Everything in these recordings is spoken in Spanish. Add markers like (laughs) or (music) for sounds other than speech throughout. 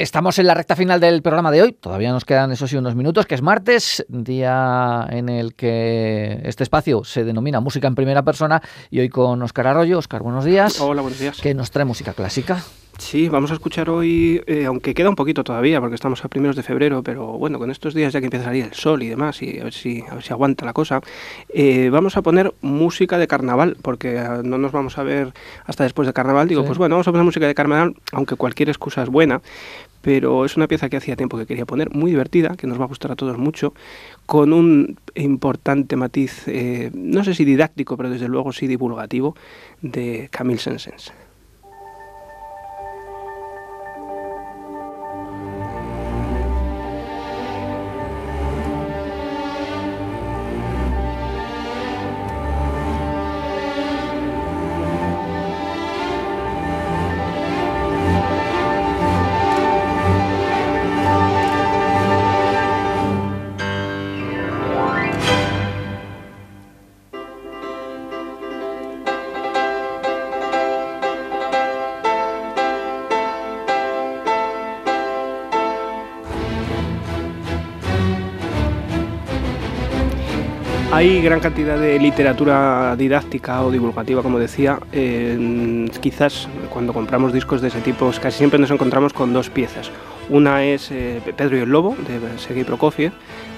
Estamos en la recta final del programa de hoy. Todavía nos quedan, eso sí, unos minutos, que es martes, día en el que este espacio se denomina Música en Primera Persona. Y hoy con Oscar Arroyo. Oscar, buenos días. Hola, buenos días. Que nos trae música clásica. Sí, vamos a escuchar hoy, eh, aunque queda un poquito todavía, porque estamos a primeros de febrero, pero bueno, con estos días ya que empieza a salir el sol y demás, y a ver si, a ver si aguanta la cosa, eh, vamos a poner música de carnaval, porque ah, no nos vamos a ver hasta después de carnaval. Digo, pues bueno, vamos a poner música de carnaval, aunque cualquier excusa es buena, pero es una pieza que hacía tiempo que quería poner, muy divertida, que nos va a gustar a todos mucho, con un importante matiz, eh, no sé si didáctico, pero desde luego sí divulgativo, de Camille Saint-Saëns. Hay gran cantidad de literatura didáctica o divulgativa, como decía. quizás cuando compramos discos de ese tipo, casi siempre nos encontramos con dos piezas. Una es eh, Pedro y el Lobo, de Sergei Prokofiev,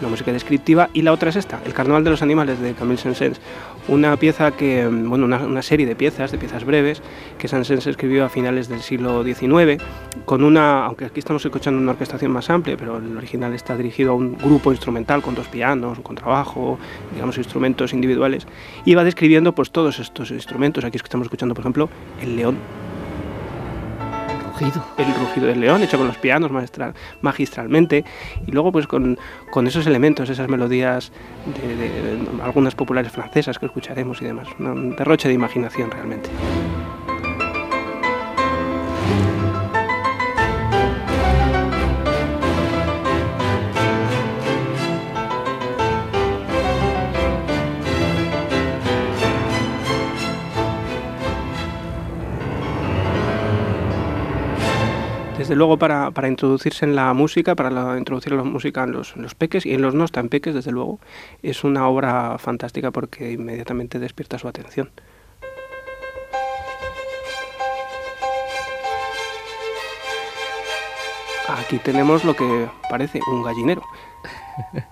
una música descriptiva, y la otra es esta, El Carnaval de los Animales, de Camille Saint-Saëns, una pieza que, bueno, una, serie de piezas, de piezas breves, que Saint-Saëns escribió a finales del siglo XIX, con una, aunque aquí estamos escuchando una orquestación más amplia, pero el original está dirigido a un grupo instrumental con dos pianos, un contrabajo, digamos, instrumentos individuales, y va describiendo pues todos estos instrumentos, aquí estamos escuchando, por ejemplo, el león, el rugido del león, hecho con los pianos magistralmente, y luego pues con, esos elementos, esas melodías de, algunas populares francesas que escucharemos y demás. Un derroche de imaginación realmente. Desde luego para, introducirse en la música, para introducir la música en los, peques y en los no tan peques, desde luego, es una obra fantástica porque inmediatamente despierta su atención. Aquí tenemos lo que parece un gallinero.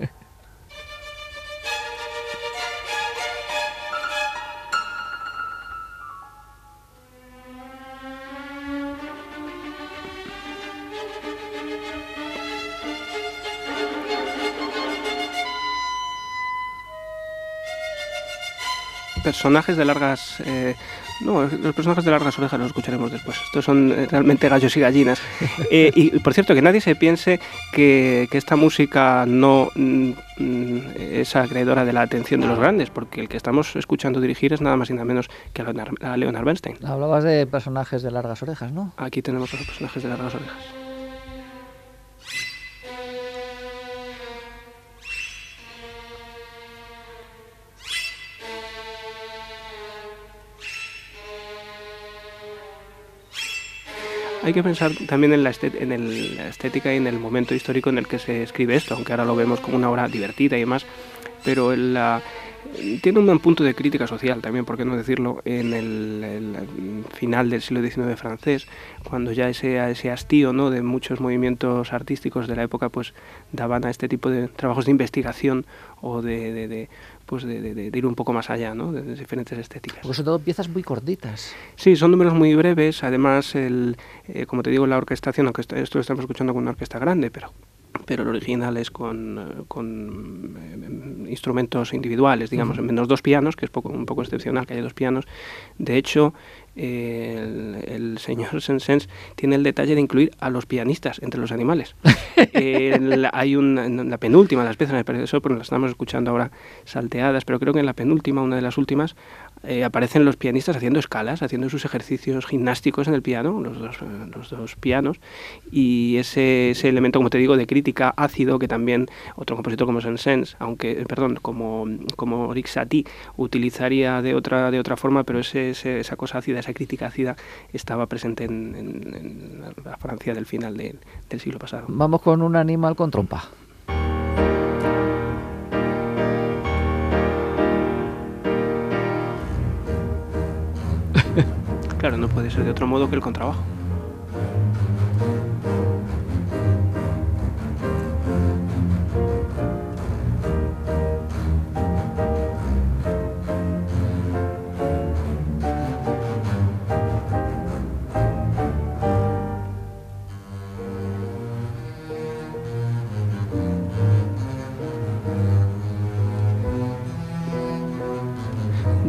(laughs) personajes de largas... Eh, no, los personajes de largas orejas los escucharemos después. Estos son eh, realmente gallos y gallinas. (laughs) Eh, y por cierto, que nadie se piense que, esta música no mm, es acreedora de la atención de los grandes, porque el que estamos escuchando dirigir es nada más y nada menos que a Leonard Bernstein. Hablabas de personajes de largas orejas, ¿no? Aquí tenemos a los personajes de largas orejas. Hay que pensar también en la, estética y en el momento histórico en el que se escribe esto, aunque ahora lo vemos como una obra divertida y demás, pero tiene un punto de crítica social también, por qué no decirlo, en el, final del siglo XIX francés, cuando ya ese, ese hastío ¿no? de muchos movimientos artísticos de la época pues daban a este tipo de trabajos de investigación o de pues de, ir un poco más allá, ¿no? de, diferentes estéticas. Porque son todo piezas muy cortitas. Sí, son números muy breves, además, el, eh, como te digo, la orquestación, aunque esto lo estamos escuchando con una orquesta grande, pero pero el original es con, eh, con eh, instrumentos individuales, digamos, menos dos pianos, que es poco, un poco excepcional que haya dos pianos. De hecho, el, señor (laughs) Sensens tiene el detalle de incluir a los pianistas entre los animales. (laughs) hay una, en la penúltima de las piezas, me parece eso, porque las estamos escuchando ahora salteadas, pero creo que en la penúltima, una de las últimas, eh, aparecen los pianistas haciendo escalas, haciendo sus ejercicios gimnásticos en el piano, los dos, eh, los dos pianos, y ese, ese, elemento, como te digo, de crítica ácido que también otro compositor como Saint-Saëns, aunque, perdón, como, como Rixati utilizaría de otra, de otra forma, pero ese, esa cosa ácida, esa crítica ácida estaba presente en, en, la Francia del final de, del siglo pasado. Vamos con un animal con trompa. (laughs) claro, no puede ser de otro modo que el contrabajo.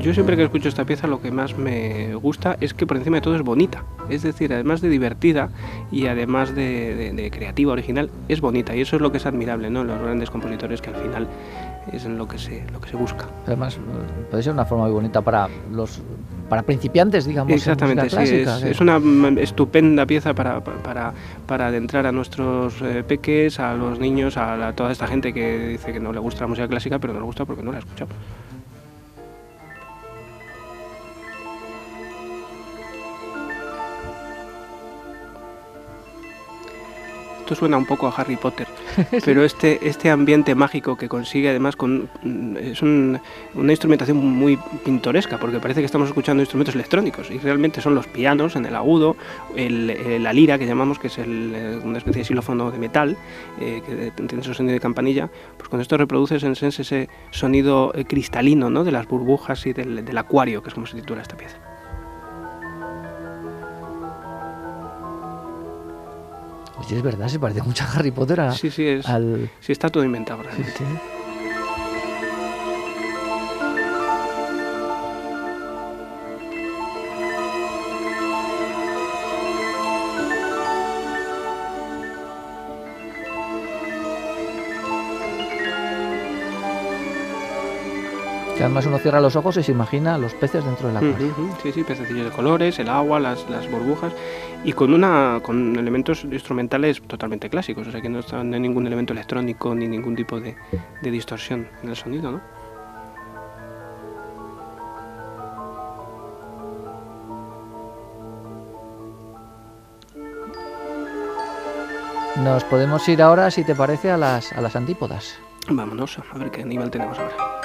Yo siempre que escucho esta pieza lo que más me gusta es que por encima de todo es bonita. Es decir, además de divertida y además de, creativa, original, es bonita. Y eso es lo que es admirable ¿no? los grandes compositores que al final es en lo que se, lo que se busca. Además, puede ser una forma muy bonita para los para principiantes, digamos. Exactamente, sí, es, una estupenda pieza para, para, para adentrar a nuestros eh, peques, a los niños, a, a toda esta gente que dice que no le gusta la música clásica, pero no le gusta porque no la escuchamos. Esto suena un poco a Harry Potter, (laughs) pero este, este ambiente mágico que consigue además con es una instrumentación muy pintoresca, porque parece que estamos escuchando instrumentos electrónicos y realmente son los pianos en el agudo, el, la lira que llamamos, que es eh, una especie de xilófono de metal, eh, que tiene ese sonido de campanilla, pues con esto reproduces en sense ese sonido eh, cristalino ¿no? de las burbujas y del, del acuario, que es como se titula esta pieza. Oye, es verdad, se parece mucho a Harry Potter. A, sí, sí, es, al... sí, está todo inventado realmente. Sí, Que además uno cierra los ojos y se imagina los peces dentro del agua. Sí, sí, pececillos de colores, el agua, las, las, burbujas y con una con elementos instrumentales totalmente clásicos, o sea que no está ningún elemento electrónico ni ningún tipo de, de distorsión en el sonido, ¿no? Nos podemos ir ahora, si te parece, a las, a las antípodas. Vámonos, a ver qué nivel tenemos ahora.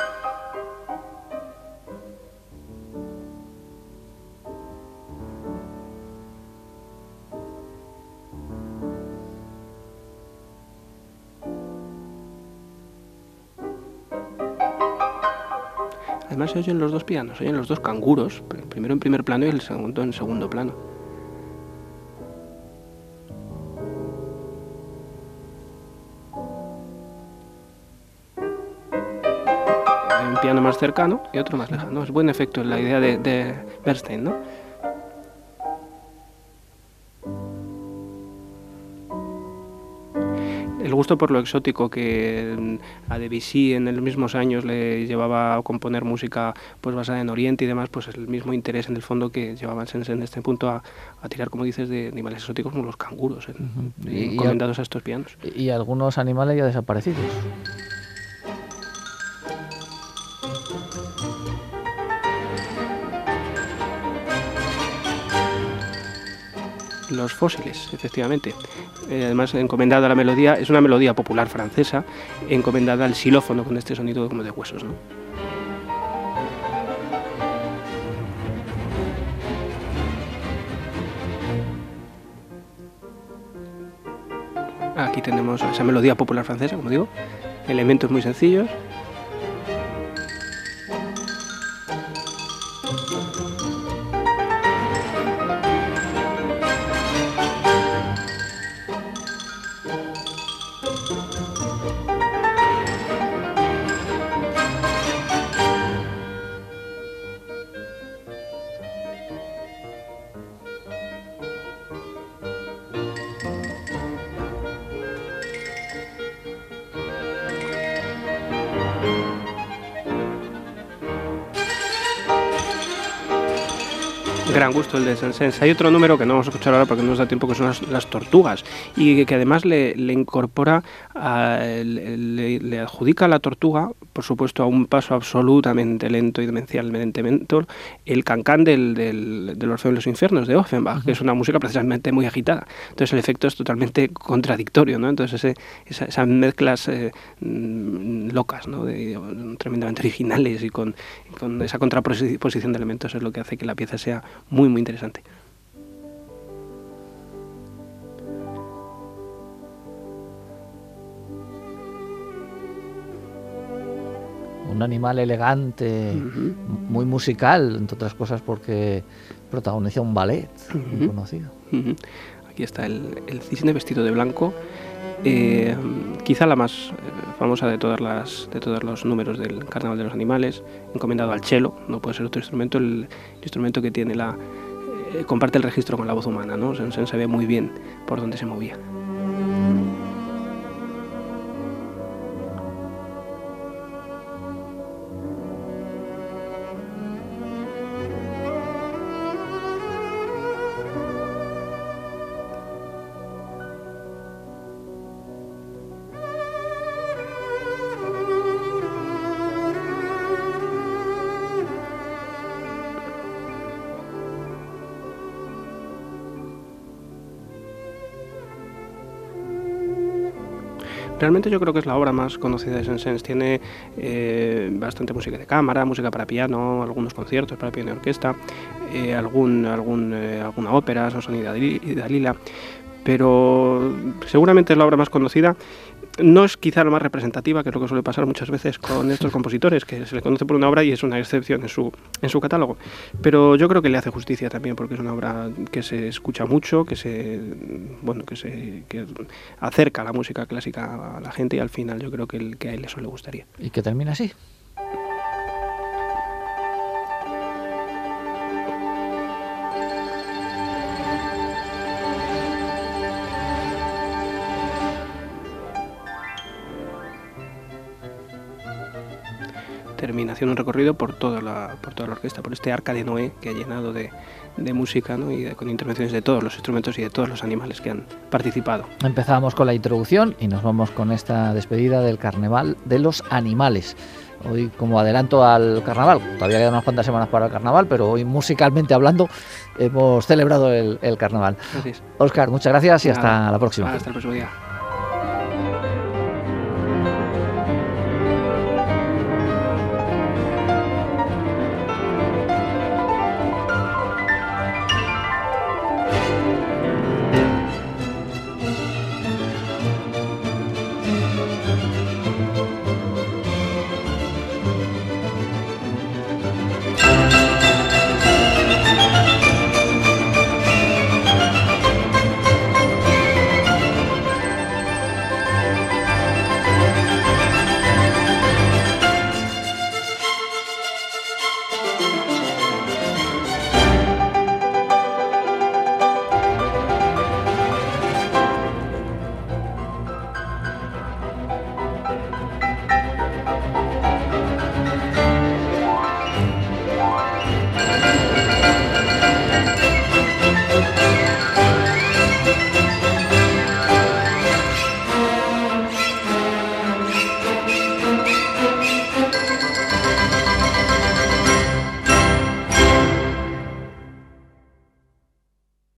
Además se oyen los dos pianos, se oyen los dos canguros, primero en primer plano y el segundo en segundo plano. Hay un piano más cercano y otro más lejano. Es buen efecto la idea de, de Bernstein, ¿no? El gusto por lo exótico que a Debussy en los mismos años le llevaba a componer música pues basada en Oriente y demás, pues el mismo interés en el fondo que llevaban en este punto a, tirar, como dices, de animales exóticos como los canguros, encomendados a estos pianos. Y algunos animales ya desaparecidos. Los fósiles, efectivamente. Eh, además, encomendada a la melodía, es una melodía popular francesa, encomendada al xilófono con este sonido como de huesos. ¿no? Aquí tenemos esa melodía popular francesa, como digo, elementos muy sencillos, Gran gusto el de Sensens. Hay otro número que no vamos a escuchar ahora porque no nos da tiempo, que son las, tortugas. Y que, además le, incorpora, le, adjudica a la tortuga, por supuesto, a un paso absolutamente lento y demencialmente lento, el cancán del, del, Orfeo en los Infiernos de Offenbach, que es una música precisamente muy agitada. Entonces el efecto es totalmente contradictorio, ¿no? Entonces ese, esas mezclas eh, mm, locas, ¿no? De, tremendamente originales y con, con esa contraposición de elementos es lo que hace que la pieza sea muy, muy interesante. un animal elegante, muy musical, entre otras cosas porque protagoniza un ballet muy conocido. Aquí está el, cisne vestido de blanco, eh, quizá la más eh, famosa de todas las de todos los números del Carnaval de los Animales, encomendado al cello, no puede ser otro instrumento, el, instrumento que tiene la eh, comparte el registro con la voz humana, ¿no? Se, se ve muy bien por dónde se movía. Realmente yo creo que es la obra más conocida de Saint-Saëns. Tiene eh, bastante música de cámara, música para piano, algunos conciertos para piano y orquesta, eh, algún, eh, alguna ópera, Sansón y Dalila, pero seguramente es la obra más conocida no es quizá la más representativa, que es lo que suele pasar muchas veces con estos compositores, que se le conoce por una obra y es una excepción en su, en su catálogo. Pero yo creo que le hace justicia también, porque es una obra que se escucha mucho, que se, bueno, que se que acerca la música clásica a la gente y al final yo creo que, que a él eso le gustaría. Y que termina así. Termina haciendo un recorrido por toda la, por toda la orquesta, por este arca de Noé que ha llenado de, de música ¿no? y con intervenciones de todos los instrumentos y de todos los animales que han participado. Empezamos con la introducción y nos vamos con esta despedida del carnaval de los animales. Hoy como adelanto al carnaval, todavía quedan unas cuantas semanas para el carnaval, pero hoy musicalmente hablando hemos celebrado el, el carnaval. Gracias. Oscar, muchas gracias y hasta la próxima. Hasta el próximo día.